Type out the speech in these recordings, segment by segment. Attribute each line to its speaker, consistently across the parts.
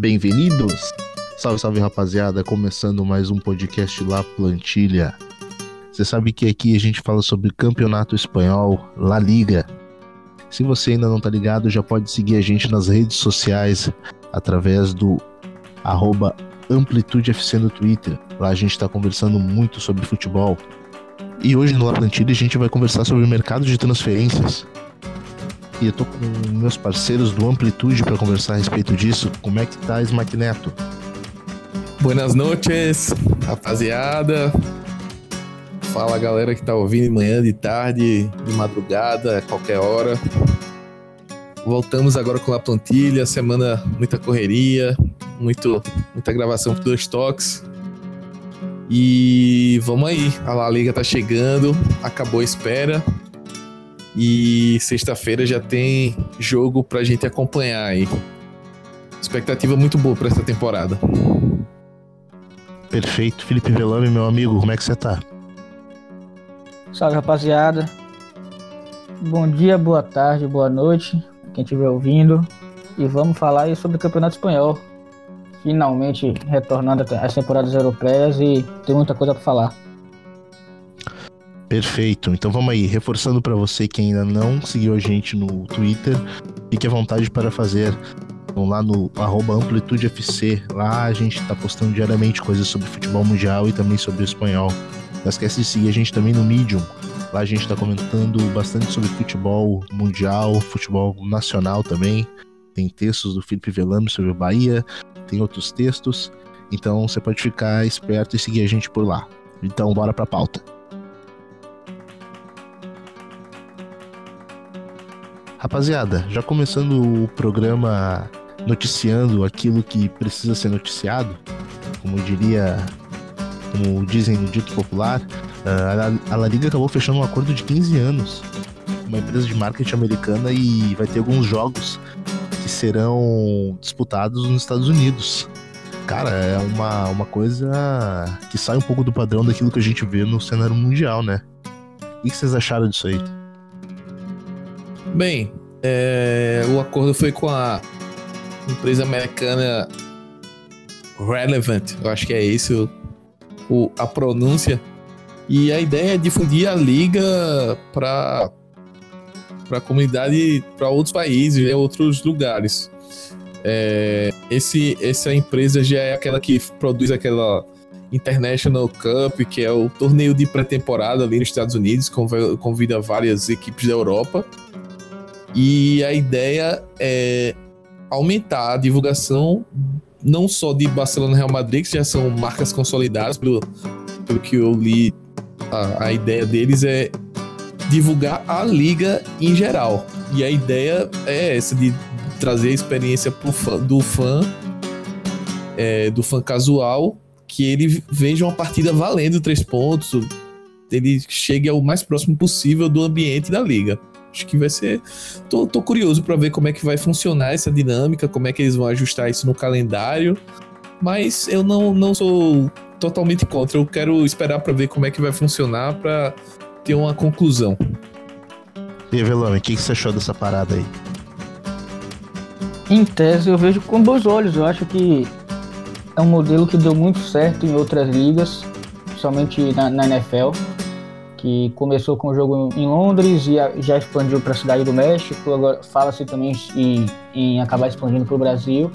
Speaker 1: Bem-vindos! Salve, salve rapaziada, começando mais um podcast lá Plantilha. Você sabe que aqui a gente fala sobre campeonato espanhol, La Liga. Se você ainda não tá ligado, já pode seguir a gente nas redes sociais através do arroba AmplitudeFC no Twitter. Lá a gente está conversando muito sobre futebol. E hoje no La Plantilha a gente vai conversar sobre o mercado de transferências. E eu tô com meus parceiros do Amplitude para conversar a respeito disso. Como é que tá, Smack Neto?
Speaker 2: Buenas noches, rapaziada. Fala galera que tá ouvindo de manhã, de tarde, de madrugada, qualquer hora. Voltamos agora com a plantilha, semana muita correria, muito, muita gravação por dois toques. E vamos aí, a La Liga tá chegando, acabou a espera. E sexta-feira já tem jogo pra gente acompanhar aí. Expectativa muito boa para essa temporada.
Speaker 1: Perfeito. Felipe Velame, meu amigo, como é que você tá?
Speaker 3: Salve, rapaziada. Bom dia, boa tarde, boa noite, quem estiver ouvindo. E vamos falar aí sobre o Campeonato Espanhol. Finalmente retornando às temporadas europeias e tem muita coisa para falar.
Speaker 1: Perfeito. Então vamos aí, reforçando para você que ainda não seguiu a gente no Twitter, fique à vontade para fazer Vão lá no AmplitudeFC. Lá a gente tá postando diariamente coisas sobre futebol mundial e também sobre o espanhol. Não esquece de seguir a gente também no Medium. Lá a gente tá comentando bastante sobre futebol mundial, futebol nacional também. Tem textos do Felipe Velame sobre o Bahia, tem outros textos. Então você pode ficar esperto e seguir a gente por lá. Então bora pra pauta. Rapaziada, já começando o programa noticiando aquilo que precisa ser noticiado, como diria, como dizem no dito popular, a La Liga acabou fechando um acordo de 15 anos uma empresa de marketing americana e vai ter alguns jogos que serão disputados nos Estados Unidos. Cara, é uma, uma coisa que sai um pouco do padrão daquilo que a gente vê no cenário mundial, né? O que vocês acharam disso aí?
Speaker 2: Bem, é, o acordo foi com a empresa americana Relevant, eu acho que é isso o, a pronúncia. E a ideia é difundir a liga para a comunidade, para outros países, e outros lugares. É, esse, essa empresa já é aquela que produz aquela International Cup, que é o torneio de pré-temporada ali nos Estados Unidos, convida várias equipes da Europa. E a ideia é aumentar a divulgação não só de Barcelona e Real Madrid, que já são marcas consolidadas, pelo, pelo que eu li, a, a ideia deles é divulgar a liga em geral. E a ideia é essa, de trazer a experiência fã, do fã, é, do fã casual, que ele veja uma partida valendo três pontos, ele chegue ao mais próximo possível do ambiente da liga. Acho que vai ser. Tô, tô curioso para ver como é que vai funcionar essa dinâmica, como é que eles vão ajustar isso no calendário. Mas eu não, não sou totalmente contra. Eu quero esperar para ver como é que vai funcionar para ter uma conclusão.
Speaker 1: E aí, Velame, o que, que você achou dessa parada aí?
Speaker 3: Em tese, eu vejo com bons olhos. Eu acho que é um modelo que deu muito certo em outras ligas, principalmente na, na NFL que começou com o jogo em Londres e já expandiu para a cidade do México. Agora fala-se também em, em acabar expandindo para o Brasil.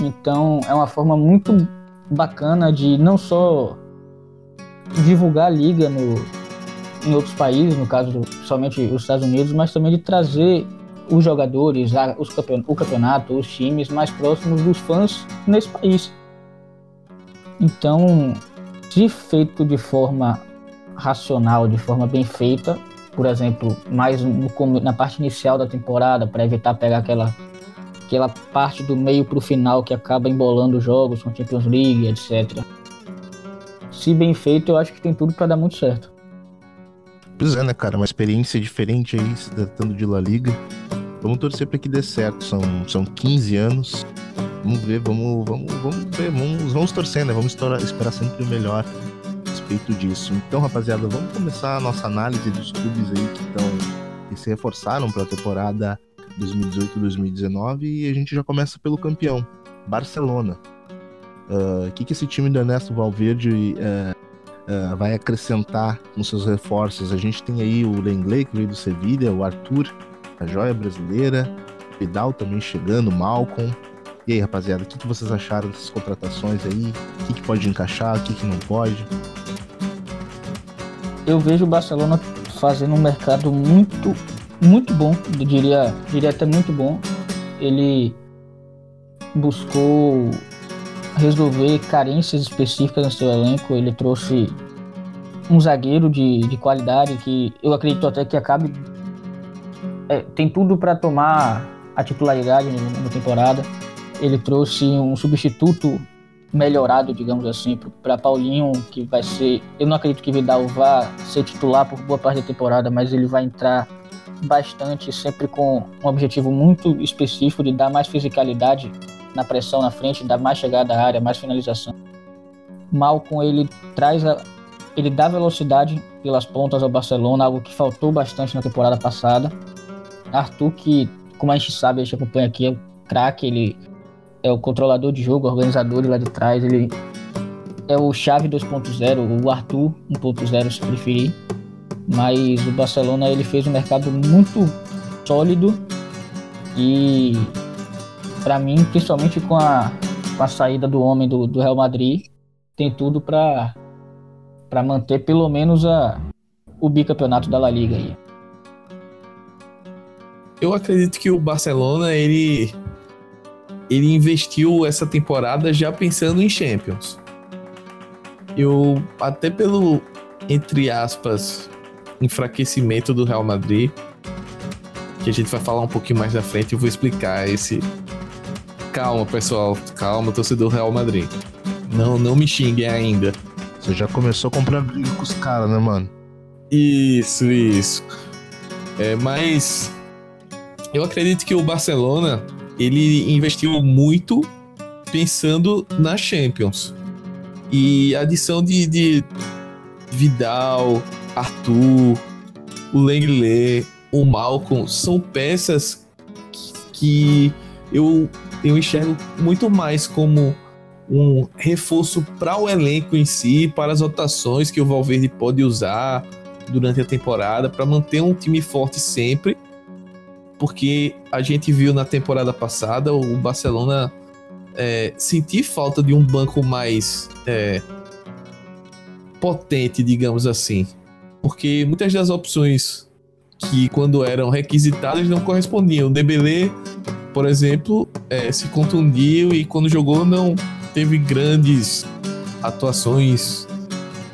Speaker 3: Então é uma forma muito bacana de não só divulgar a liga no, em outros países, no caso somente os Estados Unidos, mas também de trazer os jogadores, os campeon o campeonato, os times mais próximos dos fãs nesse país. Então, se feito de forma racional, de forma bem feita, por exemplo, mais no, na parte inicial da temporada, para evitar pegar aquela, aquela parte do meio para o final que acaba embolando os jogos com Champions League, etc. Se bem feito, eu acho que tem tudo para dar muito certo.
Speaker 1: Pois é, né, cara? Uma experiência diferente aí, se tratando de La Liga. Vamos torcer para que dê certo. São, são 15 anos. Vamos ver, vamos, vamos, vamos ver, vamos, vamos torcer, né? Vamos esperar sempre o melhor respeito disso. Então, rapaziada, vamos começar a nossa análise dos clubes aí que estão que se reforçaram para a temporada 2018-2019 e a gente já começa pelo campeão. Barcelona. O uh, que, que esse time do Ernesto Valverde uh, uh, vai acrescentar nos seus reforços? A gente tem aí o Lenglet, que veio do Sevilha, o Arthur, a joia brasileira, Vidal também chegando, Malcolm. E aí, rapaziada, o que, que vocês acharam dessas contratações aí? O que, que pode encaixar, o que, que não pode?
Speaker 3: Eu vejo o Barcelona fazendo um mercado muito, muito bom, eu diria, diria até muito bom. Ele buscou resolver carências específicas no seu elenco. Ele trouxe um zagueiro de, de qualidade que eu acredito até que acabe. É, tem tudo para tomar a titularidade na temporada. Ele trouxe um substituto melhorado, digamos assim, para Paulinho, que vai ser. Eu não acredito que Vidal vá ser titular por boa parte da temporada, mas ele vai entrar bastante, sempre com um objetivo muito específico de dar mais fisicalidade na pressão na frente, dar mais chegada à área, mais finalização. Malcom ele traz a, ele dá velocidade pelas pontas ao Barcelona, algo que faltou bastante na temporada passada. Arthur, que como a gente sabe, a gente acompanha aqui, é o craque, ele é o controlador de jogo, organizador lá de trás, ele é o chave 2.0, o Arthur 1.0 se preferir. Mas o Barcelona ele fez um mercado muito sólido e para mim, principalmente com a, com a saída do homem do, do Real Madrid, tem tudo para para manter pelo menos a, o bicampeonato da La Liga aí.
Speaker 2: Eu acredito que o Barcelona ele ele investiu essa temporada já pensando em Champions. Eu até pelo entre aspas enfraquecimento do Real Madrid, que a gente vai falar um pouquinho mais na frente, eu vou explicar esse calma, pessoal. Calma, torcedor Real Madrid. Não, não me xinguem ainda.
Speaker 1: Você já começou a comprar briga com os caras, né, mano?
Speaker 2: Isso, isso. É, mas eu acredito que o Barcelona ele investiu muito pensando na Champions. E a adição de, de Vidal, Arthur, o Lenglet, o Malcolm são peças que eu eu enxergo muito mais como um reforço para o elenco em si, para as rotações que o Valverde pode usar durante a temporada, para manter um time forte sempre. Porque a gente viu na temporada passada o Barcelona é, sentir falta de um banco mais é, potente, digamos assim. Porque muitas das opções que, quando eram requisitadas, não correspondiam. O Dembélé por exemplo, é, se contundiu e quando jogou não teve grandes atuações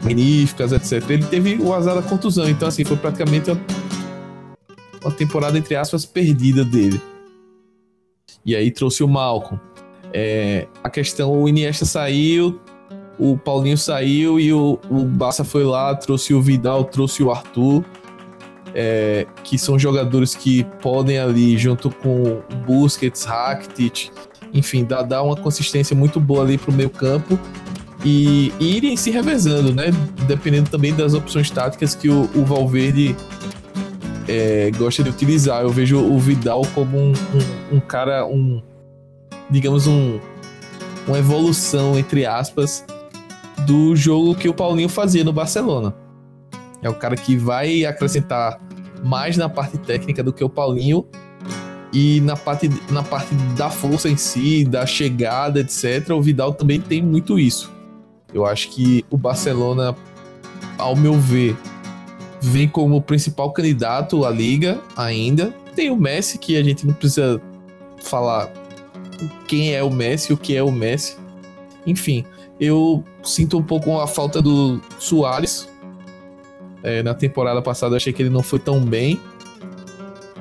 Speaker 2: magníficas, etc. Ele teve o azar da contusão, então assim, foi praticamente uma temporada, entre aspas, perdida dele. E aí trouxe o Malcolm. É, a questão, o Iniesta saiu, o Paulinho saiu e o, o Barça foi lá, trouxe o Vidal, trouxe o Arthur é, que são jogadores que podem ali, junto com Busquets, Rakitic, enfim, dar, uma consistência muito boa ali pro meio campo e, e irem se revezando, né? Dependendo também das opções táticas que o, o Valverde é, gosta de utilizar. Eu vejo o Vidal como um, um, um cara, um digamos um uma evolução entre aspas do jogo que o Paulinho fazia no Barcelona. É o cara que vai acrescentar mais na parte técnica do que o Paulinho e na parte, na parte da força em si, da chegada, etc. O Vidal também tem muito isso. Eu acho que o Barcelona, ao meu ver, vem como principal candidato à liga ainda. Tem o Messi, que a gente não precisa falar quem é o Messi, o que é o Messi. Enfim, eu sinto um pouco a falta do Soares, é, na temporada passada eu achei que ele não foi tão bem.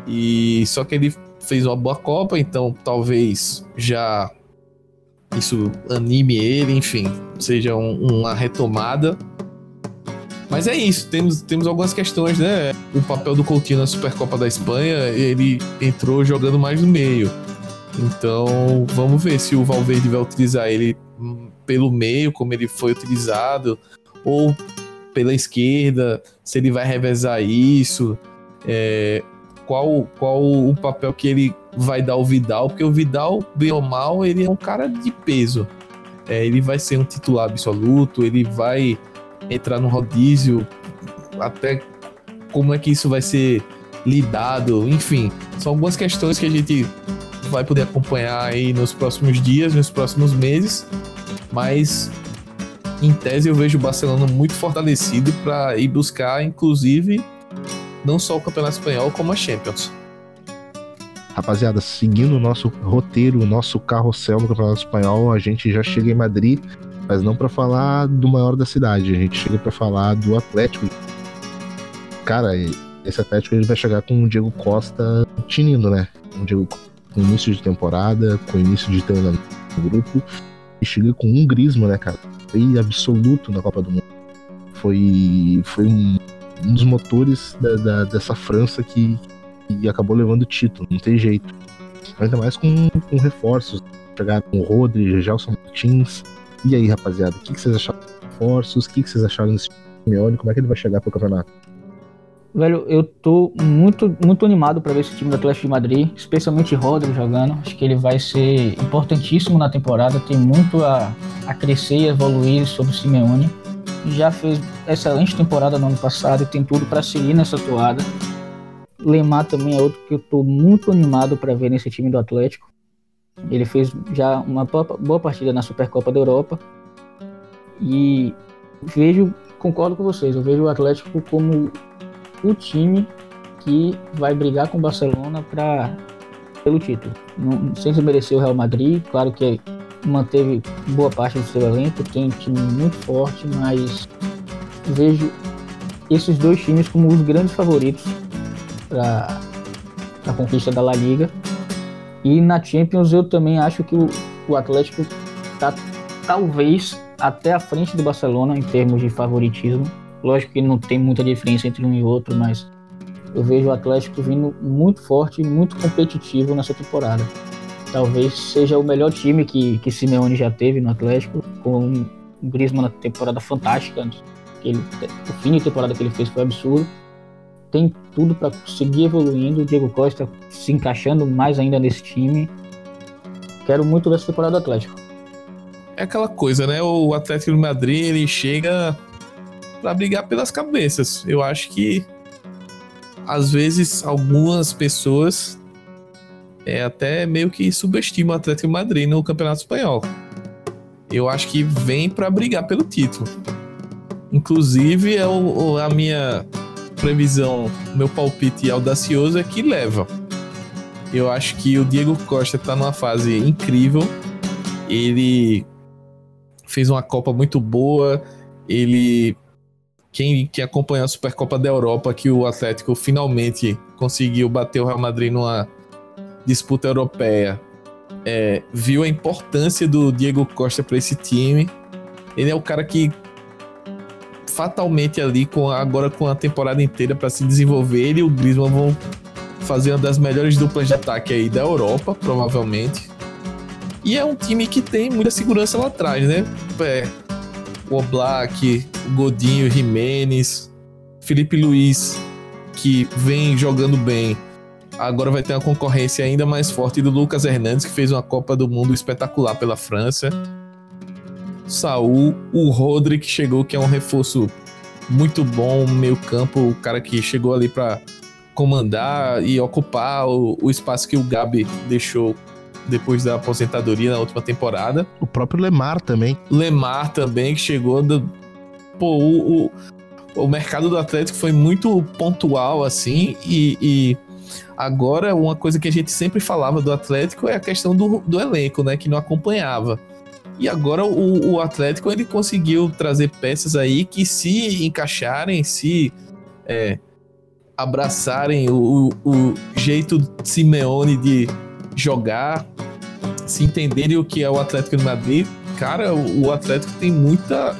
Speaker 2: E só que ele fez uma boa Copa, então talvez já isso anime ele, enfim, seja um, uma retomada. Mas é isso, temos, temos algumas questões, né? O papel do Coutinho na Supercopa da Espanha, ele entrou jogando mais no meio. Então, vamos ver se o Valverde vai utilizar ele pelo meio, como ele foi utilizado, ou pela esquerda, se ele vai revezar isso, é, qual, qual o papel que ele vai dar o Vidal, porque o Vidal, bem ou mal, ele é um cara de peso. É, ele vai ser um titular absoluto, ele vai entrar no rodízio, até como é que isso vai ser lidado, enfim, são algumas questões que a gente vai poder acompanhar aí nos próximos dias, nos próximos meses, mas em tese eu vejo o Barcelona muito fortalecido para ir buscar, inclusive, não só o Campeonato Espanhol, como a Champions.
Speaker 1: Rapaziada, seguindo o nosso roteiro, o nosso carrossel no Campeonato Espanhol, a gente já chega em Madrid, mas não para falar do maior da cidade, a gente chega para falar do Atlético. Cara, esse Atlético ele vai chegar com o Diego Costa tinindo, né? Um Diego com início de temporada, com início de treinamento no grupo, e chega com um grismo, né, cara? Foi absoluto na Copa do Mundo. Foi, foi um, um dos motores da, da, dessa França que, que acabou levando o título, não tem jeito. Ainda mais com, com reforços. Com o Rodri, Gelson Martins. E aí, rapaziada, o que, que vocês acharam dos reforços? O que, que vocês acharam desse Simeone? Como é que ele vai chegar pro campeonato?
Speaker 3: Velho, eu tô muito, muito animado para ver esse time do Atlético de Madrid, especialmente Rodri jogando. Acho que ele vai ser importantíssimo na temporada, tem muito a, a crescer e evoluir sobre o Simeone. Já fez excelente temporada no ano passado e tem tudo para seguir nessa toada. Lemar também é outro que eu tô muito animado para ver nesse time do Atlético. Ele fez já uma boa partida na Supercopa da Europa. E vejo, concordo com vocês, eu vejo o Atlético como o time que vai brigar com o Barcelona para pelo título. Não, sem desmerecer o Real Madrid, claro que manteve boa parte do seu elenco, tem um time muito forte, mas vejo esses dois times como os grandes favoritos para a conquista da La Liga. E na Champions eu também acho que o, o Atlético está talvez até à frente do Barcelona em termos de favoritismo Lógico que não tem muita diferença entre um e outro, mas eu vejo o Atlético vindo muito forte e muito competitivo nessa temporada. Talvez seja o melhor time que, que Simeone já teve no Atlético, com o Griezmann na temporada fantástica. Ele, o fim de temporada que ele fez foi absurdo. Tem tudo para seguir evoluindo. O Diego Costa se encaixando mais ainda nesse time. Quero muito ver essa temporada do Atlético.
Speaker 2: É aquela coisa, né? O Atlético de Madrid ele chega para brigar pelas cabeças. Eu acho que às vezes algumas pessoas é, até meio que subestimam o Atlético de Madrid no Campeonato Espanhol. Eu acho que vem para brigar pelo título. Inclusive, é o, a minha previsão, meu palpite audacioso é que leva. Eu acho que o Diego Costa está numa fase incrível. Ele fez uma Copa muito boa. Ele quem, quem acompanhou a Supercopa da Europa, que o Atlético finalmente conseguiu bater o Real Madrid numa disputa europeia, é, viu a importância do Diego Costa para esse time. Ele é o cara que fatalmente ali com agora com a temporada inteira para se desenvolver, ele e o Griezmann vão fazer uma das melhores duplas de ataque aí da Europa, provavelmente. E é um time que tem muita segurança lá atrás, né? É, o Oblak, o Godinho, Jimenez, Felipe Luiz, que vem jogando bem. Agora vai ter uma concorrência ainda mais forte do Lucas Hernandes, que fez uma Copa do Mundo espetacular pela França. Saul, o Rodri, que chegou, que é um reforço muito bom, meio campo, o cara que chegou ali para comandar e ocupar o, o espaço que o Gabi deixou depois da aposentadoria na última temporada.
Speaker 1: O próprio Lemar também.
Speaker 2: Lemar também, que chegou. Do... Pô, o, o, o mercado do Atlético foi muito pontual, assim, e, e, agora uma coisa que a gente sempre falava do Atlético é a questão do, do elenco, né? Que não acompanhava. E agora o, o Atlético ele conseguiu trazer peças aí que se encaixarem, se é, abraçarem o, o jeito Simeone de jogar, se entenderem o que é o Atlético de Madrid, cara, o Atlético tem muita,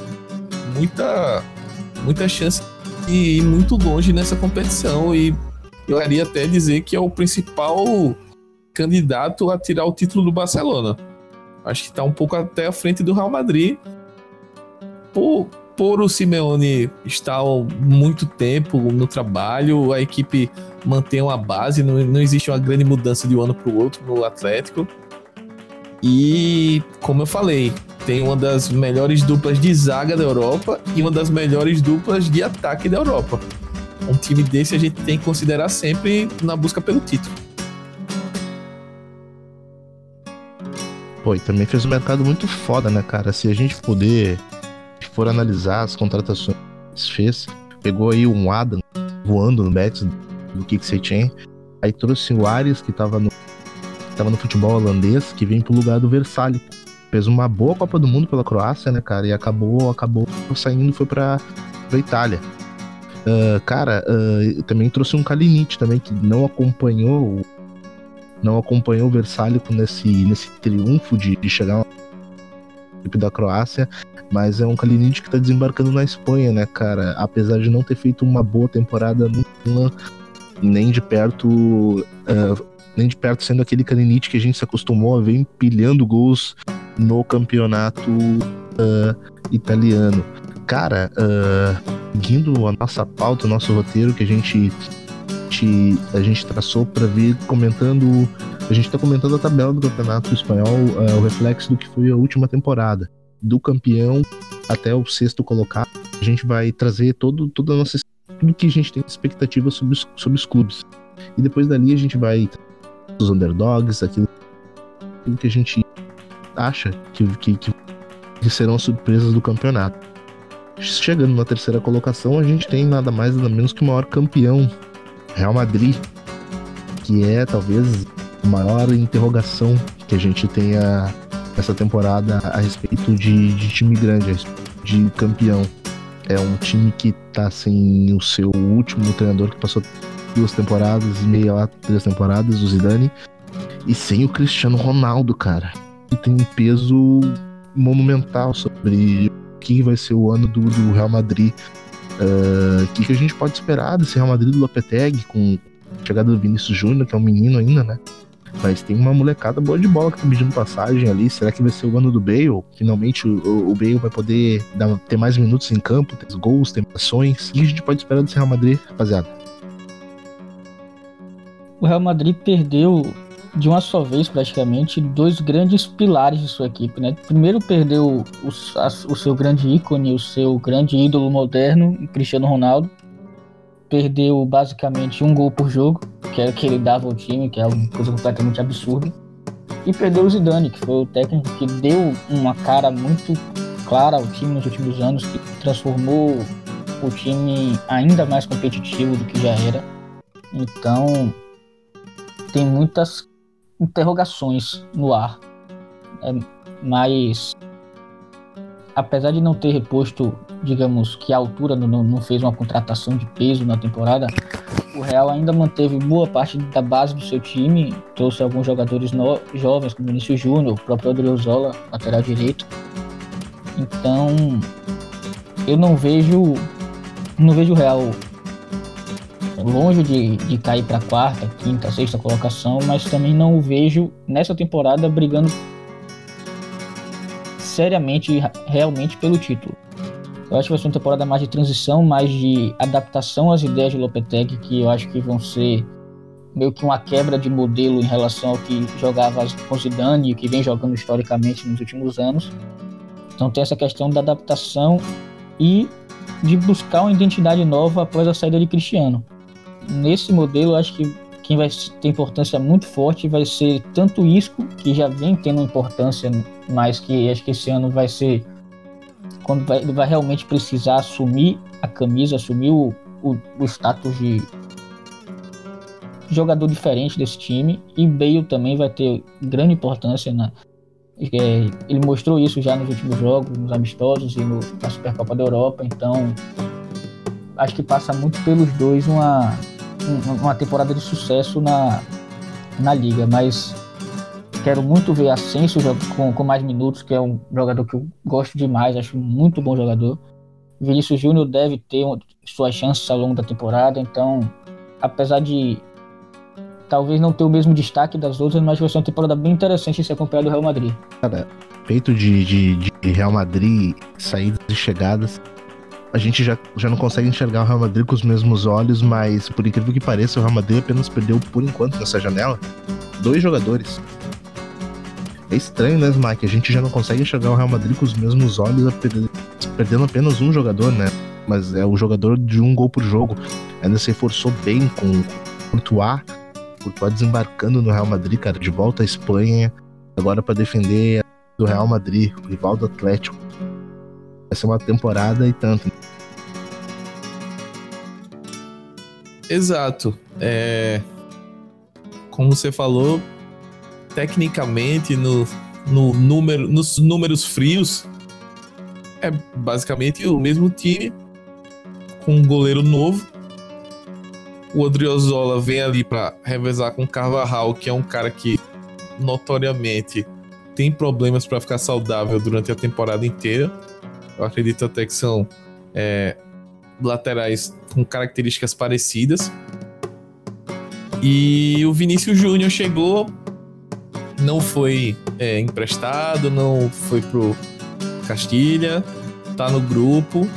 Speaker 2: muita, muita chance de ir muito longe nessa competição e eu iria até dizer que é o principal candidato a tirar o título do Barcelona. Acho que está um pouco até à frente do Real Madrid por, por o Simeone estar muito tempo no trabalho, a equipe mantém uma base, não, não existe uma grande mudança de um ano para o outro no Atlético. E, como eu falei, tem uma das melhores duplas de zaga da Europa e uma das melhores duplas de ataque da Europa. Um time desse a gente tem que considerar sempre na busca pelo título.
Speaker 1: Pô, e também fez um mercado muito foda, né, cara? Se a gente puder for analisar as contratações que fez, pegou aí um Adam voando no Betis do Setien, aí trouxe o Ares que tava no tava no futebol holandês, que vem pro lugar do Versalhes. Fez uma boa Copa do Mundo pela Croácia, né, cara? E acabou, acabou saindo, foi pra, pra Itália. Uh, cara, uh, também trouxe um Kalinic também, que não acompanhou não acompanhou o Versalhes nesse, nesse triunfo de, de chegar na equipe da Croácia, mas é um Kalinic que tá desembarcando na Espanha, né, cara? Apesar de não ter feito uma boa temporada nenhuma, nem de perto uh, nem de perto sendo aquele Kalinic que a gente se acostumou a ver empilhando gols no campeonato uh, italiano. Cara, uh, seguindo a nossa pauta, o nosso roteiro que a gente, te, a gente traçou para vir comentando. A gente está comentando a tabela do campeonato espanhol, uh, o reflexo do que foi a última temporada. Do campeão até o sexto colocado. A gente vai trazer todo, toda nossa, tudo que a gente tem de expectativa sobre os, sobre os clubes. E depois dali a gente vai os underdogs, aquilo, aquilo que a gente acha que, que, que serão as surpresas do campeonato. Chegando na terceira colocação, a gente tem nada mais nada menos que o maior campeão, Real Madrid, que é talvez a maior interrogação que a gente tenha essa temporada a respeito de, de time grande, de campeão. É um time que tá sem o seu último treinador que passou duas temporadas e meia lá, três temporadas, o Zidane. E sem o Cristiano Ronaldo, cara. E tem um peso monumental sobre o que vai ser o ano do, do Real Madrid. Uh, o que, que a gente pode esperar desse Real Madrid do Lopetegui com a chegada do Vinícius Júnior, que é um menino ainda, né? Mas tem uma molecada boa de bola que tá pedindo passagem ali. Será que vai ser o ano do Bale? Finalmente o, o Bale vai poder dar, ter mais minutos em campo, ter gols, ter ações. O que a gente pode esperar desse Real Madrid, rapaziada?
Speaker 3: o Real Madrid perdeu de uma só vez praticamente dois grandes pilares de sua equipe, né? Primeiro perdeu o, a, o seu grande ícone, o seu grande ídolo moderno, Cristiano Ronaldo. Perdeu basicamente um gol por jogo, que era o que ele dava ao time, que é uma coisa completamente absurda. E perdeu o Zidane, que foi o técnico que deu uma cara muito clara ao time nos últimos anos, que transformou o time ainda mais competitivo do que já era. Então, tem muitas interrogações no ar. É, mas apesar de não ter reposto, digamos que a altura não, não fez uma contratação de peso na temporada, o Real ainda manteve boa parte da base do seu time, trouxe alguns jogadores no, jovens, como Vinícius Júnior, o próprio Odriozola, lateral direito. Então, eu não vejo não vejo o Real longe de, de cair para quarta, quinta, sexta colocação, mas também não o vejo nessa temporada brigando seriamente, realmente pelo título. Eu acho que vai ser uma temporada mais de transição, mais de adaptação às ideias de Lopetegui, que eu acho que vão ser meio que uma quebra de modelo em relação ao que jogava com Zidane e que vem jogando historicamente nos últimos anos. Então tem essa questão da adaptação e de buscar uma identidade nova após a saída de Cristiano nesse modelo, acho que quem vai ter importância muito forte vai ser tanto o Isco, que já vem tendo importância, mas que acho que esse ano vai ser quando vai, vai realmente precisar assumir a camisa, assumir o, o, o status de jogador diferente desse time. E Bale também vai ter grande importância na, é, ele mostrou isso já nos últimos jogos, nos amistosos e no, na Supercopa da Europa. Então, acho que passa muito pelos dois uma, uma temporada de sucesso na, na liga, mas quero muito ver Asensio com, com mais minutos, que é um jogador que eu gosto demais, acho muito bom jogador. Vinícius Júnior deve ter suas chances ao longo da temporada, então, apesar de talvez não ter o mesmo destaque das outras, mas vai ser uma temporada bem interessante se acompanhar do Real Madrid.
Speaker 1: Cara, feito de, de, de Real Madrid, saídas e chegadas, a gente já, já não consegue enxergar o Real Madrid com os mesmos olhos, mas por incrível que pareça, o Real Madrid apenas perdeu por enquanto nessa janela dois jogadores. É estranho, né, Smack? A gente já não consegue enxergar o Real Madrid com os mesmos olhos, perdendo apenas um jogador, né? Mas é o jogador de um gol por jogo. Ainda se reforçou bem com o Courtois, Courtois desembarcando no Real Madrid, cara, de volta à Espanha, agora para defender do Real Madrid, o rival do Atlético. Vai ser uma temporada e tanto.
Speaker 2: Exato. É... Como você falou, tecnicamente, no, no número, nos números frios, é basicamente o mesmo time, com um goleiro novo. O Odriozola vem ali para revezar com o Carvajal, que é um cara que notoriamente tem problemas para ficar saudável durante a temporada inteira. Eu acredito até que são é, laterais com características parecidas. E o Vinícius Júnior chegou, não foi é, emprestado, não foi pro Castilha, tá no grupo.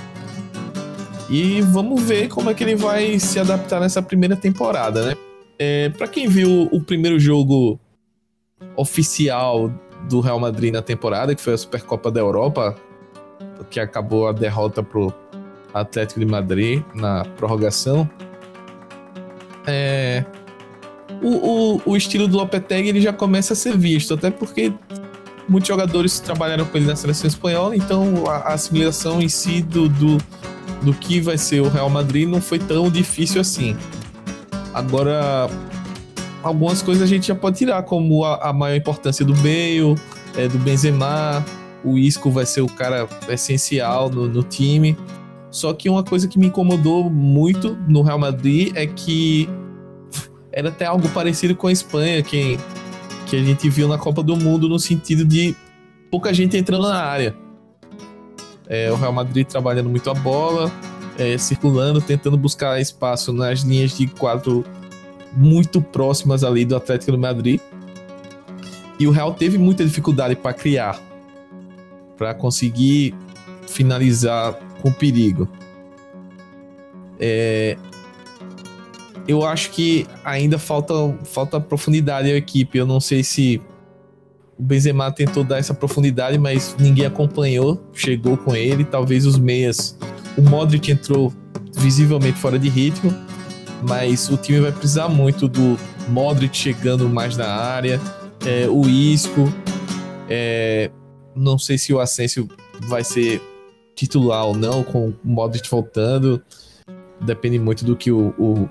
Speaker 2: E vamos ver como é que ele vai se adaptar nessa primeira temporada, né? É, para quem viu o primeiro jogo oficial do Real Madrid na temporada, que foi a Supercopa da Europa, que acabou a derrota pro Atlético de Madrid na prorrogação. É, o, o, o, estilo do Lopetegui ele já começa a ser visto, até porque muitos jogadores trabalharam com ele na seleção espanhola, então a, a assimilação em si do, do, do que vai ser o Real Madrid não foi tão difícil assim. Agora, algumas coisas a gente já pode tirar, como a, a maior importância do Bale, é, do Benzema, o Isco vai ser o cara essencial no, no time. Só que uma coisa que me incomodou muito no Real Madrid é que era até algo parecido com a Espanha, que, que a gente viu na Copa do Mundo, no sentido de pouca gente entrando na área. É, o Real Madrid trabalhando muito a bola, é, circulando, tentando buscar espaço nas linhas de quadro muito próximas ali do Atlético do Madrid. E o Real teve muita dificuldade para criar, para conseguir finalizar com perigo. É, eu acho que ainda falta, falta profundidade à equipe. Eu não sei se o Benzema tentou dar essa profundidade, mas ninguém acompanhou, chegou com ele. Talvez os meias. O Modric entrou visivelmente fora de ritmo, mas o time vai precisar muito do Modric chegando mais na área, é, o Isco. É, não sei se o Asensio vai ser titular ou não, com o Modric voltando. Depende muito do que o, o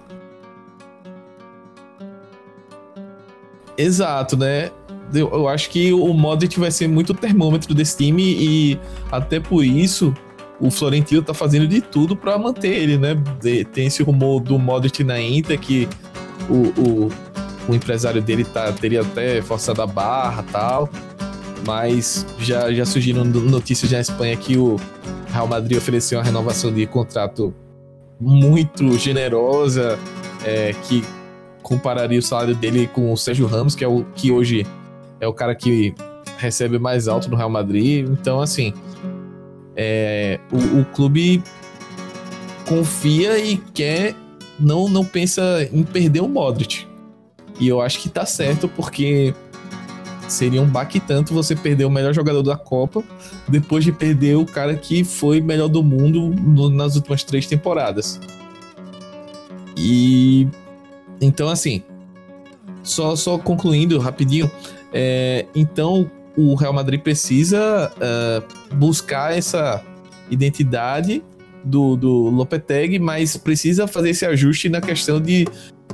Speaker 2: Exato, né? Eu, eu, acho que o Modric vai ser muito termômetro desse time e até por isso o Florentino tá fazendo de tudo para manter ele, né? Tem esse rumor do Modric na Inter que o, o, o empresário dele tá, teria até forçado a barra tal. Mas já, já surgiram notícias na Espanha que o Real Madrid ofereceu uma renovação de contrato muito generosa, é, que compararia o salário dele com o Sérgio Ramos, que é o que hoje é o cara que recebe mais alto no Real Madrid. Então, assim, é, o, o, clube confia e quer, não, não pensa em perder o Modric. E eu acho que tá certo, porque seria um baque tanto você perder o melhor jogador da Copa depois de perder o cara que foi melhor do mundo no, nas últimas três temporadas. E então, assim, só, só concluindo rapidinho, é, então o Real Madrid precisa uh, buscar essa identidade do, do Lopetegui, mas precisa fazer esse ajuste na questão de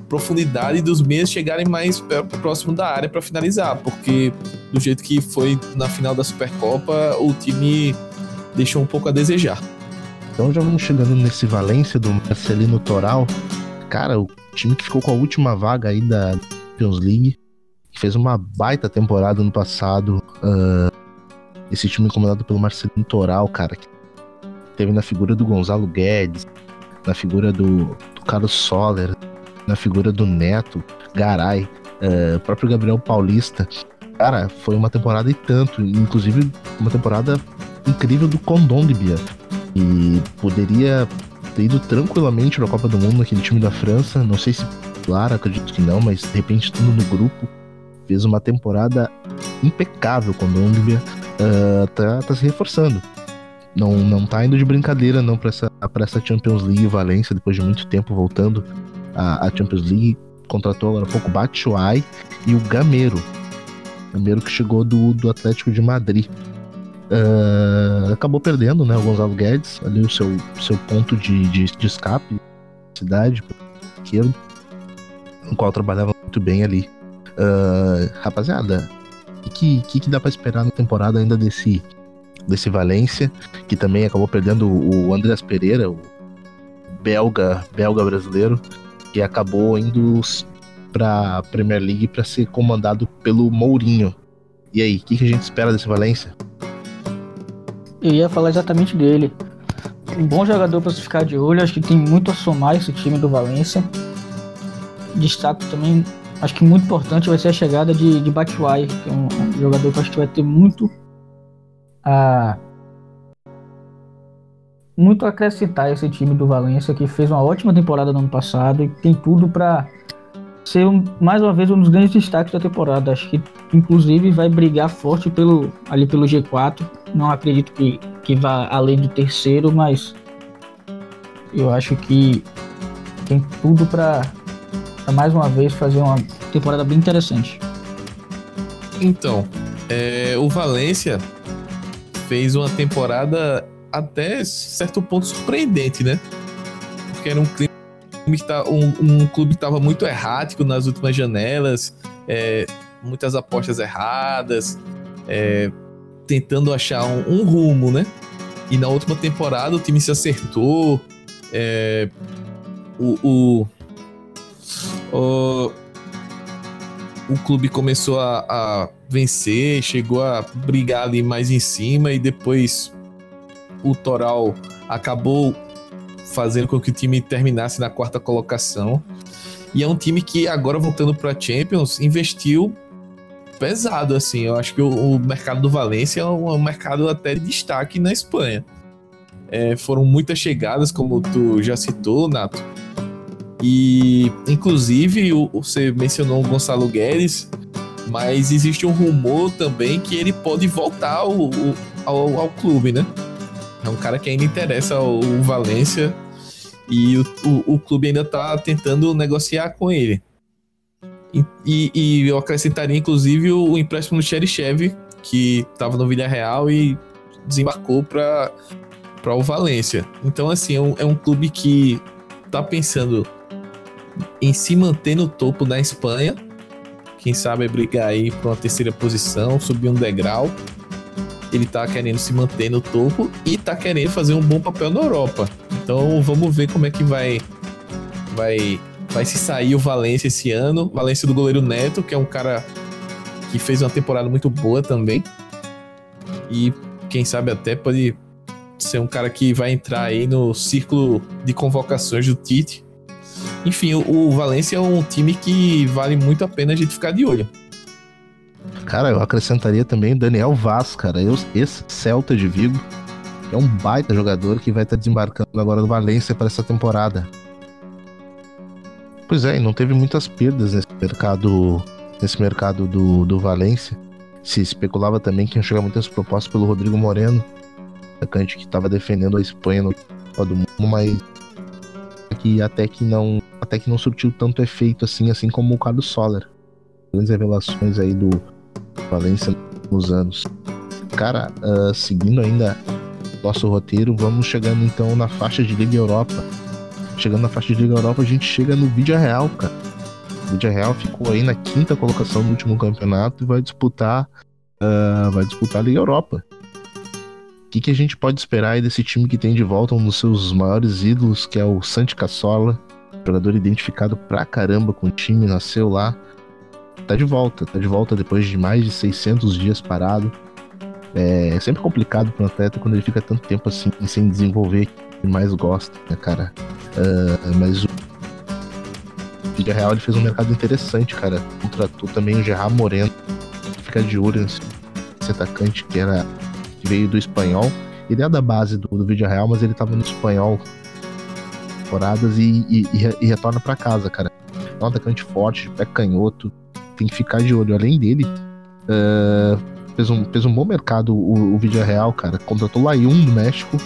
Speaker 2: profundidade dos meios chegarem mais próximo da área para finalizar, porque do jeito que foi na final da Supercopa, o time deixou um pouco a desejar.
Speaker 1: Então já vamos chegando nesse Valência do Marcelino Toral. Cara, o time que ficou com a última vaga aí da Champions League, que fez uma baita temporada no passado. Uh, esse time comandado pelo Marcelino Toral, cara, que teve na figura do Gonzalo Guedes, na figura do, do Carlos Soller, na figura do Neto, Garay, uh, próprio Gabriel Paulista. Cara, foi uma temporada e tanto, inclusive uma temporada incrível do Condogbia. E poderia ter ido tranquilamente para a Copa do Mundo naquele time da França. Não sei se, claro, acredito que não, mas de repente estando no grupo, fez uma temporada impecável com a Hungria. Uh, tá, tá se reforçando. Não, não tá indo de brincadeira não para essa, pra essa Champions League Valência, depois de muito tempo voltando à, à Champions League. Contratou agora há pouco Batshuayi e o Gameiro. Gameiro que chegou do, do Atlético de Madrid. Uh, acabou perdendo, né, o Gonzalo Guedes, ali o seu, seu ponto de, de, de escape, cidade, esquerdo, no qual trabalhava muito bem ali. Uh, rapaziada, o que, que, que, dá para esperar na temporada ainda desse, desse Valência, que também acabou perdendo o Andreas Pereira, o belga, belga brasileiro, que acabou indo para Premier League para ser comandado pelo Mourinho. E aí, o que, que a gente espera desse Valência?
Speaker 3: Eu ia falar exatamente dele. Um bom jogador para se ficar de olho, acho que tem muito a somar esse time do Valência. Destaco também, acho que muito importante vai ser a chegada de, de Batshuayi, que é um, um, jogador que acho que vai ter muito a muito acrescentar esse time do Valência, que fez uma ótima temporada no ano passado e tem tudo para ser um, mais uma vez um dos grandes destaques da temporada. Acho que inclusive vai brigar forte pelo ali pelo G4 não acredito que, que vá além do terceiro, mas eu acho que tem tudo para mais uma vez fazer uma temporada bem interessante.
Speaker 2: Então, é, o Valência fez uma temporada até certo ponto surpreendente, né? Porque era um clima que tá, um, um clube que estava muito errático nas últimas janelas, é, muitas apostas erradas, é, tentando achar um, um, rumo, né? E na última temporada o time se acertou. É, o, o, o, o, clube começou a, a vencer, chegou a brigar ali mais em cima e depois o Toral acabou fazendo com que o time terminasse na quarta colocação. E é um time que agora voltando para Champions investiu pesado, assim. Eu acho que o, o mercado do Valência é um, mercado até de destaque na Espanha. É, foram muitas chegadas, como tu já citou, Nato. E, inclusive, o, você mencionou o Gonçalo Guedes, mas existe um rumor também que ele pode voltar ao, ao, ao clube, né? É um cara que ainda interessa ao Valência e o, o, o clube ainda tá tentando negociar com ele. E, e, eu acrescentaria, inclusive, o, empréstimo do Cherichev, que estava no Villarreal e desembarcou para o Valência. Então, assim, é um, é um clube que está pensando em se manter no topo da Espanha. Quem sabe brigar aí para uma terceira posição, subir um degrau. Ele está querendo se manter no topo e está querendo fazer um bom papel na Europa. Então vamos ver como é que vai vai vai se sair o Valência esse ano. Valência do goleiro Neto, que é um cara que fez uma temporada muito boa também. E quem sabe até pode ser um cara que vai entrar aí no círculo de convocações do Tite. Enfim, o, o Valência é um time que vale muito a pena a gente ficar de olho.
Speaker 1: Cara, eu acrescentaria também Daniel Vaz, cara, esse Celta de Vigo, é um baita jogador que vai estar desembarcando agora no Valência para essa temporada. Pois é, e não teve muitas perdas nesse mercado, nesse mercado do, do Valência. Se especulava também que iam chegar muitas propostas pelo Rodrigo Moreno, atacante que estava defendendo a Espanha no Copa do Mundo, mas que até que não até que não surtiu tanto efeito assim, assim como o Carlos Soller. Grandes revelações aí do Valência nos anos. Cara, uh, seguindo ainda nosso roteiro, vamos chegando então na faixa de Liga Europa Chegando na faixa de Liga Europa, a gente chega no Vídeo Real, cara. O Real ficou aí na quinta colocação do último campeonato e vai disputar, uh, vai disputar a Liga Europa. O que, que a gente pode esperar aí desse time que tem de volta um dos seus maiores ídolos, que é o Santi Cassola, jogador identificado pra caramba com o time, nasceu lá, tá de volta, tá de volta depois de mais de 600 dias parado. É sempre complicado para um atleta quando ele fica tanto tempo assim sem desenvolver que mais gosta, né, cara? Uh, mas o Real ele fez um mercado interessante, cara. Contratou também o Gerard Moreno, fica de olho nesse atacante que era que veio do espanhol Ele é da base do, do Real, mas ele tava no espanhol temporadas e, e, e, e retorna para casa, cara. É um atacante forte, de pé canhoto, tem que ficar de olho. Além dele, uh, fez, um, fez um bom mercado o, o Vídeo Real, cara. Contratou Layun do México,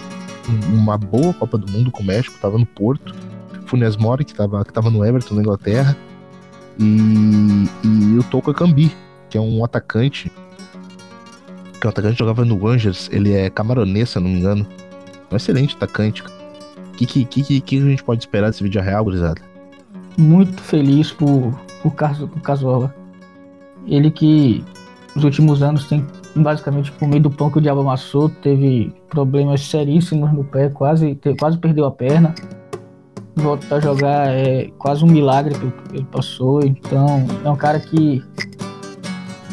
Speaker 1: uma boa Copa do Mundo com o México, tava no Porto. Funes Mori, que tava, que tava no Everton, na Inglaterra. E, e o Toco Cambi, que é um atacante. Que é um atacante que jogava no Rangers. Ele é camaronês, se não me engano. Um excelente atacante. O que, que, que, que, a gente pode esperar desse vídeo real, gurizada?
Speaker 3: Muito feliz por, por, Caso, por Casola. Ele que nos últimos anos tem basicamente comido o pão que o diabo amassou, teve problemas seríssimos no pé, quase, quase perdeu a perna voltar a jogar é quase um milagre que ele passou. Então, é um cara que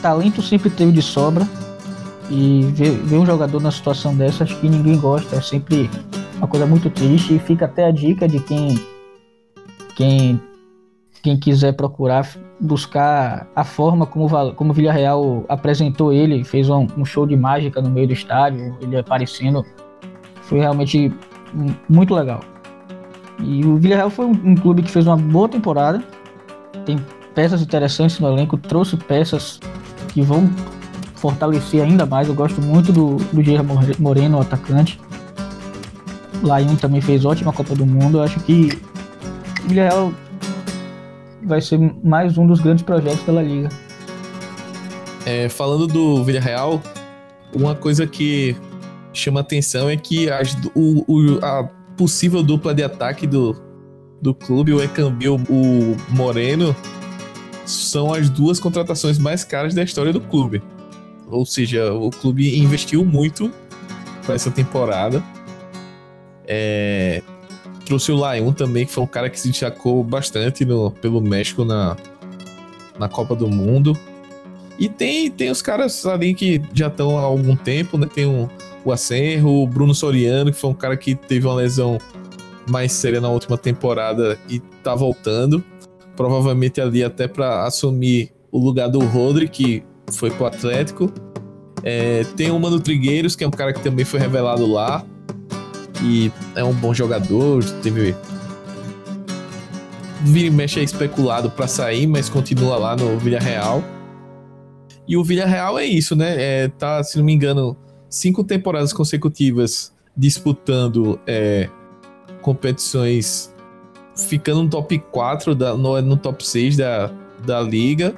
Speaker 3: talento sempre teve de sobra. E ver, ver um jogador na situação dessa, acho que ninguém gosta. É sempre uma coisa muito triste. E fica até a dica de quem, quem, quem quiser procurar buscar a forma como, como Villarreal apresentou ele. Fez um, um show de mágica no meio do estádio, ele aparecendo. Foi realmente muito legal. E o Villarreal foi um, um, clube que fez uma boa temporada, tem peças interessantes no elenco, trouxe peças que vão fortalecer ainda mais. Eu gosto muito do, do Gerard Moreno, o atacante. Laion também fez ótima Copa do Mundo. Eu acho que o Villarreal vai ser mais um dos grandes projetos da La Liga.
Speaker 2: É, falando do Villarreal, uma coisa que chama atenção é que o, o, a possível dupla de ataque do, do clube, o Ecambio, o Moreno, são as duas contratações mais caras da história do clube. Ou seja, o clube investiu muito para essa temporada. É, trouxe o Laion também, que foi um cara que se destacou bastante no, pelo México na, na Copa do Mundo. E tem, tem os caras ali que já estão há algum tempo, né? Tem um, o Acerro, o Bruno Soriano, que foi um cara que teve uma lesão mais séria na última temporada e tá voltando. Provavelmente ali até para assumir o lugar do Rodri, que foi pro Atlético. É, tem o Mano Trigueiros, que é um cara que também foi revelado lá. E é um bom jogador, teve. Vira e mexe é especulado para sair, mas continua lá no Villarreal. E o Villarreal é isso, né? É, tá, se não me engano, cinco temporadas consecutivas disputando é, competições, ficando no top 4, da, no, no top 6 da, da liga.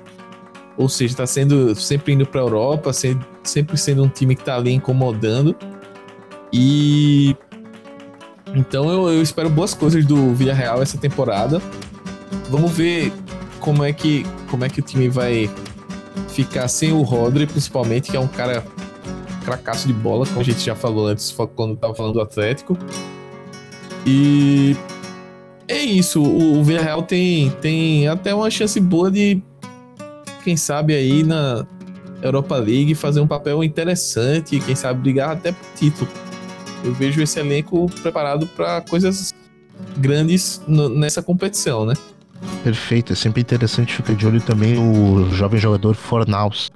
Speaker 2: Ou seja, está sendo sempre indo para a Europa, sempre, sempre sendo um time que está ali incomodando. E então eu, eu, espero boas coisas do Villarreal essa temporada. Vamos ver como é que como é que o time vai ficar sem o Rodri, principalmente, que é um cara cracaço de bola, como a gente já falou antes, quando tava falando do Atlético. E é isso, o, o Villarreal tem, tem até uma chance boa de, quem sabe aí na Europa League fazer um papel interessante, quem sabe brigar até por título. Eu vejo esse elenco preparado para coisas grandes nessa competição, né?
Speaker 1: Perfeito, é sempre interessante ficar de olho também o jovem jogador Fornaus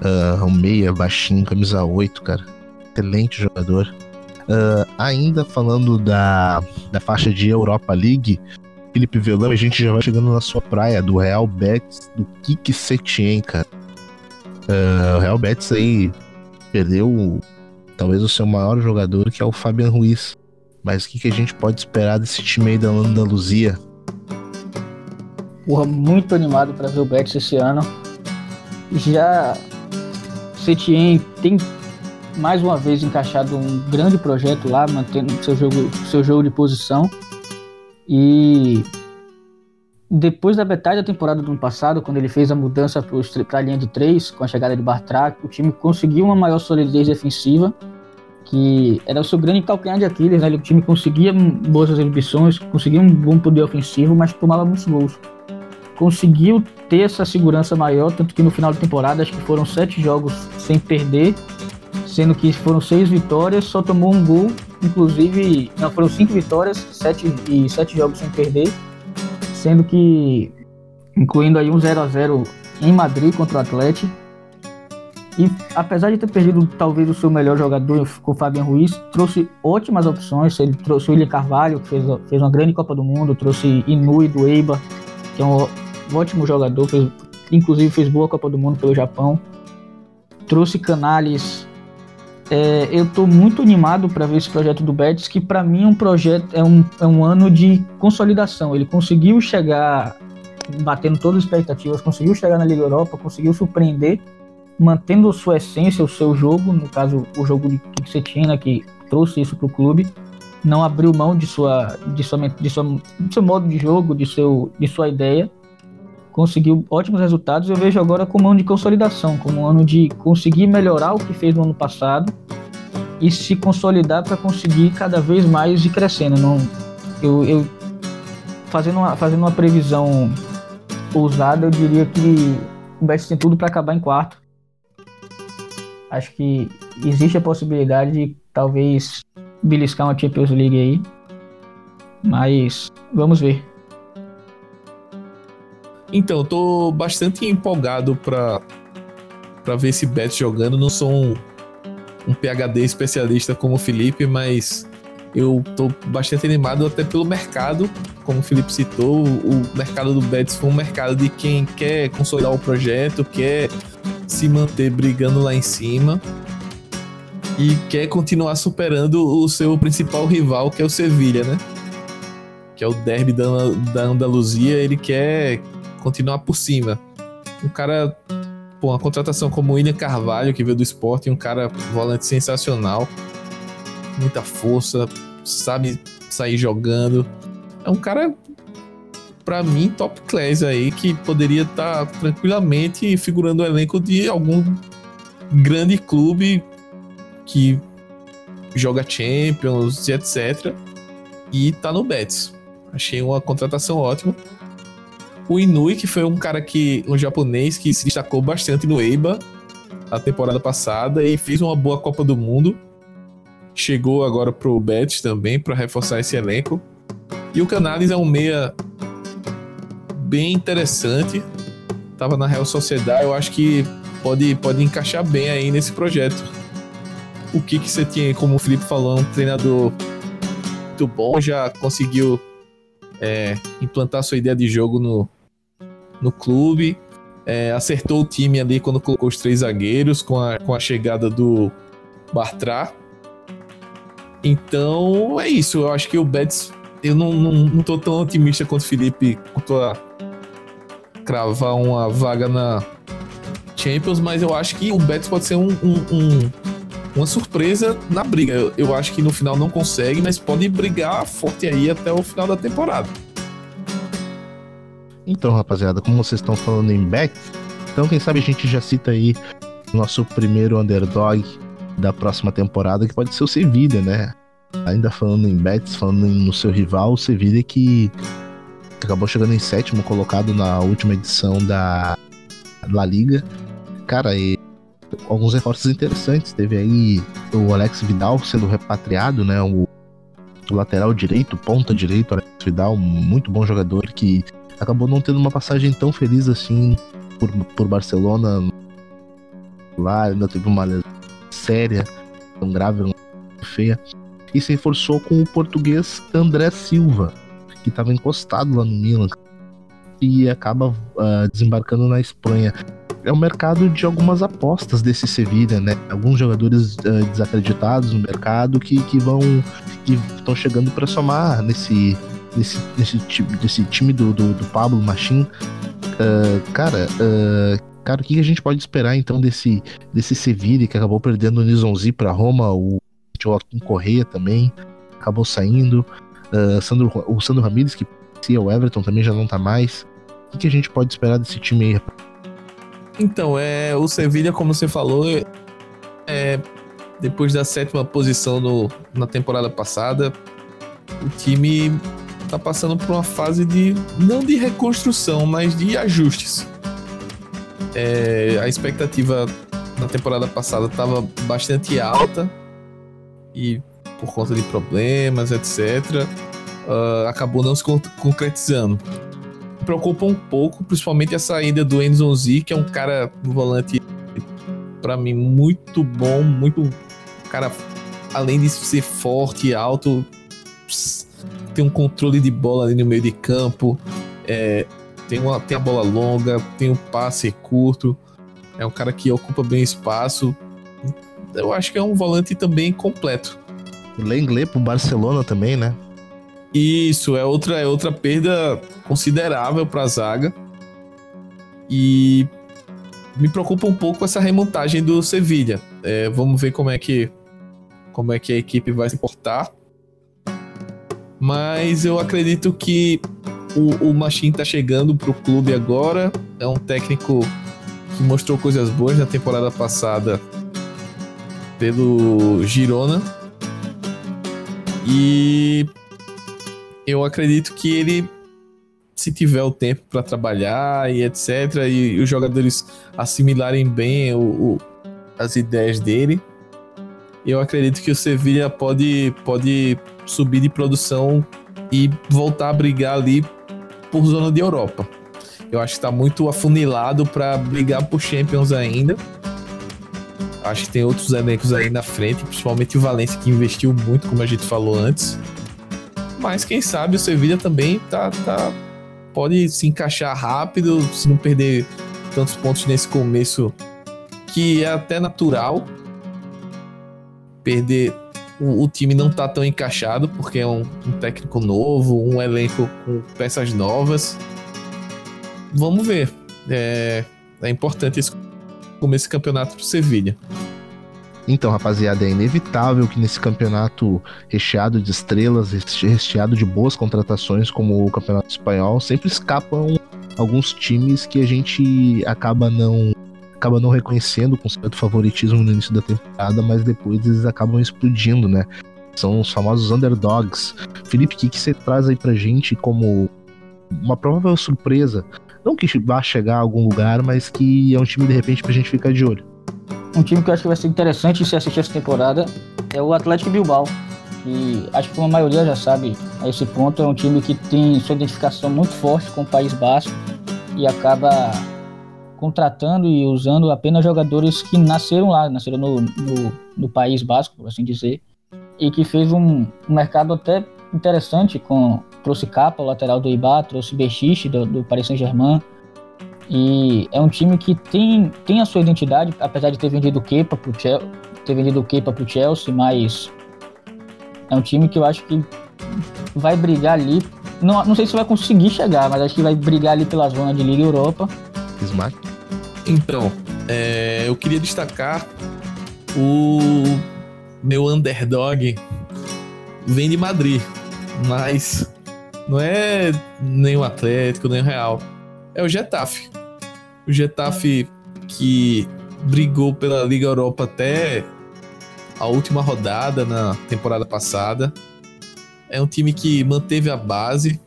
Speaker 1: Uh, um meia, baixinho, camisa 8, cara. Excelente jogador. Uh, ainda falando da, da faixa de Europa League, Felipe Velão, a gente já vai chegando na sua praia, do Real Betis, do Kik Setien, cara. Uh, o Real Betis aí perdeu talvez o seu maior jogador, que é o Fabian Ruiz. Mas o que, que a gente pode esperar desse time aí da Andaluzia?
Speaker 3: Porra, muito animado para ver o Betis esse ano. Já Setien tem mais uma vez encaixado um grande projeto lá, mantendo seu jogo, seu jogo de posição. E depois da metade da temporada do ano passado, quando ele fez a mudança para a linha de três, com a chegada de Bartra, o time conseguiu uma maior solidez defensiva, que era o seu grande calcanhar de Aquiles. Né? O time conseguia boas exibições, conseguia um bom poder ofensivo, mas tomava muitos gols conseguiu ter essa segurança maior, tanto que no final da temporada acho que foram sete jogos sem perder, sendo que foram seis vitórias, só tomou um gol, inclusive, não, foram cinco vitórias sete, e sete jogos sem perder, sendo que, incluindo aí um 0 a 0 em Madrid contra o Atlético, E apesar de ter perdido talvez o seu melhor jogador com o Fabian Ruiz, trouxe ótimas opções. Ele trouxe o William Carvalho, que fez, fez uma grande Copa do Mundo, trouxe Inui do Eiba, que é um ótimo jogador, fez, inclusive fez boa Copa do Mundo pelo Japão. Trouxe Canales. É, eu estou muito animado para ver esse projeto do Betis, que para mim é um projeto, é um, é um ano de consolidação. Ele conseguiu chegar batendo todas as expectativas, conseguiu chegar na Liga Europa, conseguiu surpreender, mantendo sua essência, o seu jogo, no caso o jogo de Kiksetina, que trouxe isso para o clube, não abriu mão de sua, de sua, de sua, de seu modo de jogo, de seu, de sua ideia, conseguiu ótimos resultados. Eu vejo agora como um ano de consolidação, como um ano de conseguir melhorar o que fez no ano passado e se consolidar para conseguir cada vez mais ir crescendo. Não, eu, eu fazendo uma, fazendo uma previsão ousada, eu diria que o Betis tem tudo para acabar em quarto. Acho que existe a possibilidade de talvez beliscar uma Champions League aí. Mas vamos ver.
Speaker 2: Então, tô bastante empolgado para para ver esse Betis jogando. Não sou um, um PhD especialista como o Felipe, mas eu tô bastante animado até pelo mercado, como o Felipe citou, o mercado do Betis foi um mercado de quem quer consolidar o projeto, quer se manter brigando lá em cima e quer continuar superando o seu principal rival, que é o Sevilha, né? Que é o derby da, da Andaluzia, ele quer continuar por cima. Um cara, pô, uma contratação como o William Carvalho, que veio do esporte, um cara volante sensacional muita força, sabe sair jogando. É um cara, para mim, top class aí, que poderia estar tá tranquilamente figurando o elenco de algum grande clube que joga Champions e etc. E tá no Betis. Achei uma contratação ótima. O Inui, que foi um cara que. um japonês que se destacou bastante no EIBA a temporada passada e fez uma boa Copa do Mundo chegou agora pro Betis também para reforçar esse elenco. E o Canales é um meia bem interessante. Tava na Real Sociedade, eu acho que pode, pode encaixar bem aí nesse projeto. O que que você tinha, como o Felipe falou, um treinador muito bom, já conseguiu é, implantar sua ideia de jogo no, no clube. É, acertou o time ali quando colocou os três zagueiros com a, com a chegada do Bartra. Então é isso. Eu acho que o Betis. Eu não, não, não tô tão otimista quanto o Felipe quanto a cravar uma vaga na Champions, mas eu acho que o Betis pode ser um, um, um, uma surpresa na briga. Eu, eu acho que no final não consegue, mas pode brigar forte aí até o final da temporada.
Speaker 1: Então, rapaziada, como vocês estão falando em Betis, então quem sabe a gente já cita aí nosso primeiro underdog da próxima temporada, que pode ser o Sevilha, né? Ainda falando em Betis, falando no seu rival, o Sevilha que acabou chegando em sétimo colocado na última edição da La Liga. Cara, e alguns reforços interessantes. Teve aí o Alex Vidal sendo repatriado, né? O, o lateral direito, ponta direito, Alex Vidal, muito bom jogador que acabou não tendo uma passagem tão feliz assim por, por Barcelona. Lá ainda teve uma séria, tão grave, feia. E se reforçou com o português André Silva, que estava encostado lá no Milan e acaba uh, desembarcando na Espanha. É o mercado de algumas apostas desse Sevilha, né? Alguns jogadores uh, desacreditados no mercado que, que vão que estão chegando para somar nesse nesse, nesse, nesse time do, do, do Pablo Machim. Uh, cara, Cara, o que a gente pode esperar então desse, desse Sevilla que acabou perdendo o Nizonzi para Roma, o Joaquim Correia também acabou saindo, uh, Sandro, o Sandro Ramírez, que se o Everton também já não tá mais. O que a gente pode esperar desse time aí?
Speaker 2: Então, é, o Sevilla, como você falou, é, depois da sétima posição no, na temporada passada, o time tá passando por uma fase de não de reconstrução, mas de ajustes. É, a expectativa na temporada passada estava bastante alta e por conta de problemas, etc., uh, ah, acabou não se concretizando. Preocupa um pouco, principalmente a saída do Enzo Z, que é um cara um volante para mim muito bom, muito cara, além de ser forte e alto, tem um controle de bola ali no meio de campo, é, tem, uma, tem a bola longa, tem um passe curto, é um cara que ocupa bem espaço. Eu acho que é um volante também completo.
Speaker 1: Lenglet pro Barcelona também, né?
Speaker 2: Isso, é outra, é outra perda considerável para a zaga. E me preocupa um pouco essa remontagem do Sevilla. É, vamos ver como é que como é que a equipe vai se portar. Mas eu acredito que o, o Machine tá chegando pro clube agora. É um técnico que mostrou coisas boas na temporada passada pelo Girona. E eu acredito que ele, se tiver o tempo para trabalhar e etc., e, e, os jogadores assimilarem bem o, o, as ideias dele, eu acredito que o Sevilla pode, pode subir de produção e voltar a brigar ali por zona de Europa. Eu acho que está muito afunilado para brigar por Champions ainda. Acho que tem outros elencos aí na frente, principalmente o Valencia que investiu muito, como a gente falou antes. Mas quem sabe o Sevilla também tá, tá pode se encaixar rápido, se não perder tantos pontos nesse começo, que é até natural. Perder o, o time não tá tão encaixado, porque é um, um técnico novo, um elenco com peças novas. Vamos ver. É, é importante esse começo de campeonato pro Sevilha.
Speaker 1: Então, rapaziada, é inevitável que nesse campeonato recheado de estrelas, recheado de boas contratações, como o Campeonato Espanhol, sempre escapam alguns times que a gente acaba não acaba não reconhecendo com certo favoritismo no início da temporada, mas depois eles acabam explodindo, né? São os famosos underdogs. Felipe, o que, que você traz aí pra gente como uma provável surpresa? Não que vá chegar a algum lugar, mas que é um time de repente pra gente ficar de olho.
Speaker 3: Um time que eu acho que vai ser interessante se assistir essa temporada é o Atlético Bilbao. E acho que a maioria já sabe a esse ponto, é um time que tem sua identificação muito forte com o País Basco e acaba contratando e usando apenas jogadores que nasceram lá, nasceram no, no, no País Basco, por assim dizer, e que fez um, um mercado até interessante com trouxe Capa, lateral do Ibá, trouxe Bechiche do, do Paris Saint-Germain, e é um time que tem, tem a sua identidade, apesar de ter vendido o Kepa pro Chelsea, ter vendido o Kepa pro Chelsea, mas é um time que eu acho que vai brigar ali. Não, não sei se vai conseguir chegar, mas acho que vai brigar ali pela zona de Liga Europa.
Speaker 1: Smart.
Speaker 2: Então, é, eu queria destacar o meu underdog vem de Madrid, mas não é nem o Atlético, nem o Real. É o Getafe o Getafe que brigou pela Liga Europa até a última rodada na temporada passada. É um time que manteve a base.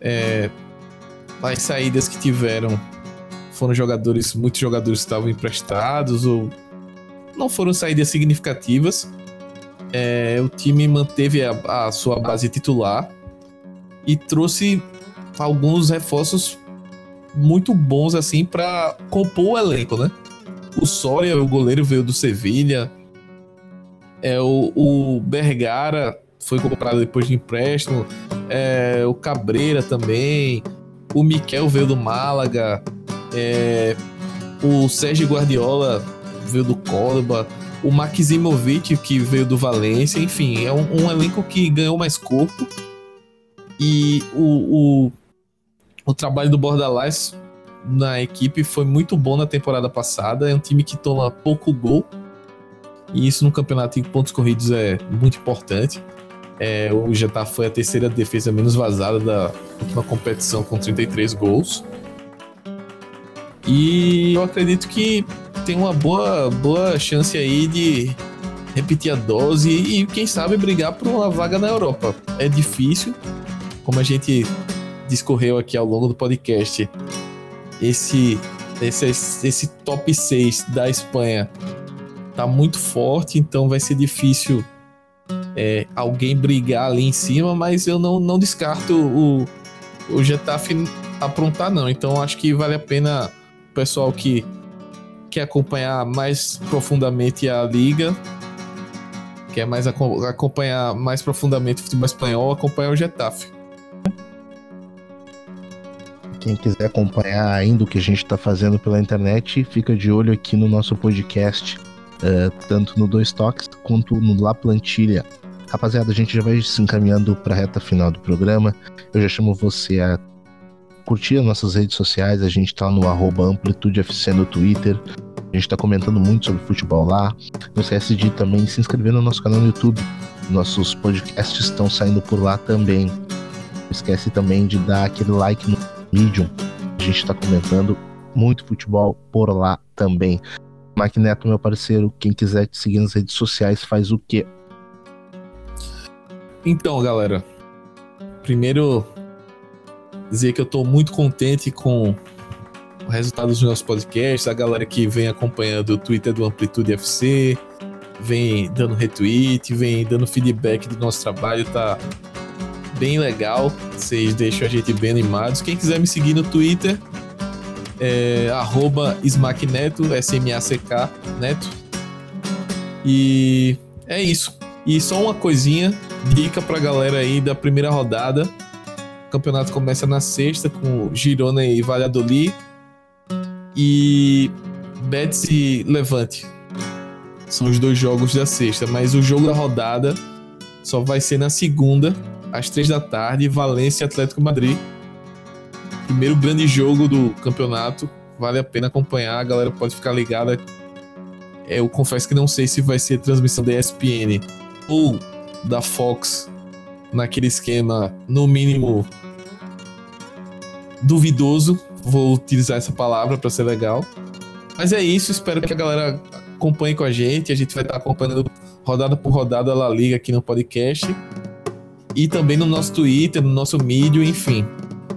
Speaker 2: É, as saídas que tiveram foram jogadores, muitos jogadores estavam emprestados ou não foram saídas significativas. É, o time manteve a, a sua base titular e trouxe alguns reforços muito bons assim para compor o elenco, né? O Soria, o goleiro, veio do Sevilha. É, o, o Bergara foi comprado depois de empréstimo. É, o Cabreira também. O Miquel veio do Málaga. É, o Sérgio Guardiola veio do Córdoba. O Maximovic, que veio do Valência. Enfim, é um, um elenco que ganhou mais corpo. E o, o o trabalho do Bordalás na equipe foi muito bom na temporada passada. É um time que toma pouco gol. E isso no campeonato em pontos corridos é muito importante. É, o Getafe foi a terceira defesa menos vazada da última competição com 33 gols. E eu acredito que tem uma boa, boa chance aí de repetir a dose e, quem sabe, brigar por uma vaga na Europa. É difícil, como a gente discorreu aqui ao longo do podcast, esse, esse, esse top 6 da Espanha tá muito forte, então vai ser difícil é, alguém brigar ali em cima, mas eu não, não descarto o, o Getafe aprontar, não. Então acho que vale a pena o pessoal que quer acompanhar mais profundamente a liga, quer mais acompanhar mais profundamente o futebol espanhol, acompanha o Getafe.
Speaker 1: Quem quiser acompanhar ainda o que a gente está fazendo pela internet, fica de olho aqui no nosso podcast, uh, tanto no Dois Toques quanto no La Plantilha. Rapaziada, a gente já vai se encaminhando para a reta final do programa. Eu já chamo você a curtir as nossas redes sociais. A gente está no AmplitudeFC no Twitter. A gente está comentando muito sobre futebol lá. Não esquece de também se inscrever no nosso canal no YouTube. Nossos podcasts estão saindo por lá também. Não esquece também de dar aquele like no Medium. A gente está comentando muito futebol por lá também. Neto, meu parceiro, quem quiser te seguir nas redes sociais, faz o quê?
Speaker 2: Então, galera, primeiro dizer que eu estou muito contente com o resultado dos nossos podcasts, a galera que vem acompanhando o Twitter do Amplitude FC, vem dando retweet, vem dando feedback do nosso trabalho, tá bem legal. Vocês deixam a gente bem animados. Quem quiser me seguir no Twitter, é SmackNeto, S-M-A-C-K, Neto. E é isso. E só uma coisinha, dica pra galera aí da primeira rodada. O campeonato começa na sexta com Girona e Valladolid. E Betis e Levante. São os dois jogos da sexta, mas o jogo da rodada só vai ser na segunda, às três da tarde, Valência Atlético Madrid. Primeiro grande jogo do campeonato. Vale a pena acompanhar, a galera pode ficar ligada. Eu confesso que não sei se vai ser transmissão da ESPN ou da Fox naquele esquema, no mínimo duvidoso. Vou utilizar essa palavra para ser legal. Mas é isso, espero que a galera acompanhe com a gente. A gente vai estar acompanhando rodada por rodada a La Liga aqui no podcast. E também no nosso Twitter, no nosso mídia, enfim.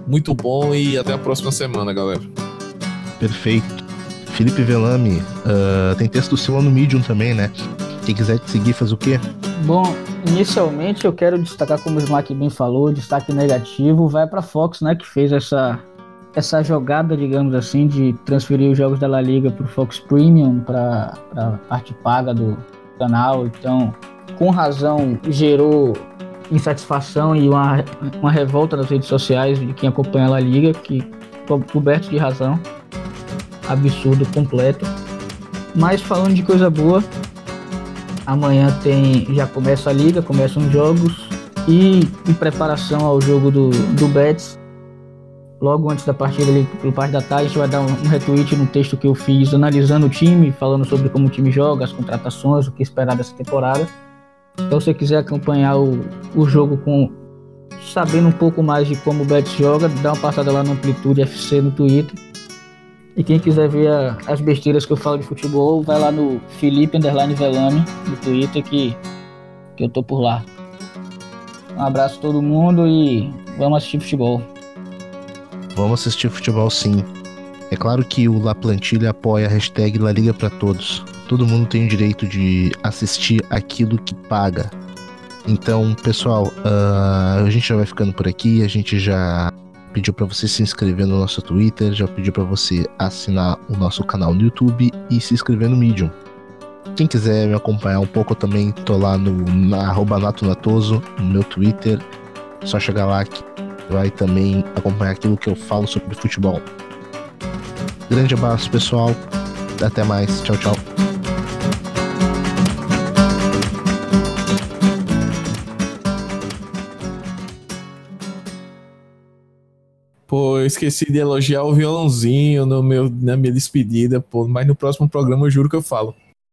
Speaker 2: Muito bom e até a próxima semana, galera.
Speaker 1: Perfeito. Felipe Velame, uh, tem texto seu lá no Medium também, né? Quem quiser te seguir, faz o quê?
Speaker 3: Bom, inicialmente eu quero destacar, como o Smack bem falou, destaque negativo vai para Fox, né, que fez essa essa jogada, digamos assim, de transferir os jogos da La Liga para o Fox Premium, para a parte paga do canal. Então, com razão, gerou insatisfação e uma, uma revolta nas redes sociais de quem acompanha a Liga, que coberto de razão, absurdo completo. Mas falando de coisa boa, Amanhã tem, já começa a liga, começam os jogos e em preparação ao jogo do, do Betis, logo antes da partida ali, pelo parte da tarde, a gente vai dar um, um retweet no texto que eu fiz analisando o time, falando sobre como o time joga, as contratações, o que esperar dessa temporada. Então, se você quiser acompanhar o, o jogo com sabendo um pouco mais de como o Betis joga, dá uma passada lá no Amplitude FC no Twitter e quem quiser ver a, as besteiras que eu falo de futebol, vai lá no Felipe Underline Velame no Twitter que, que eu tô por lá. Um abraço a todo mundo e vamos assistir futebol.
Speaker 1: Vamos assistir futebol sim. É claro que o La Plantilha apoia a hashtag La Liga para Todos. Todo mundo tem o direito de assistir aquilo que paga. Então, pessoal, uh, a gente já vai ficando por aqui. A gente já pediu para você se inscrever no nosso Twitter, já pediu para você assinar o nosso canal no YouTube e se inscrever no Medium. Quem quiser me acompanhar um pouco, eu também tô lá no na natonatoso, no meu Twitter. Só chegar lá que vai também acompanhar aquilo que eu falo sobre futebol. Grande abraço, pessoal. Até mais. Tchau, tchau.
Speaker 2: Eu esqueci de elogiar o violãozinho no meu, na minha despedida, pô, mas no próximo programa eu juro que eu falo.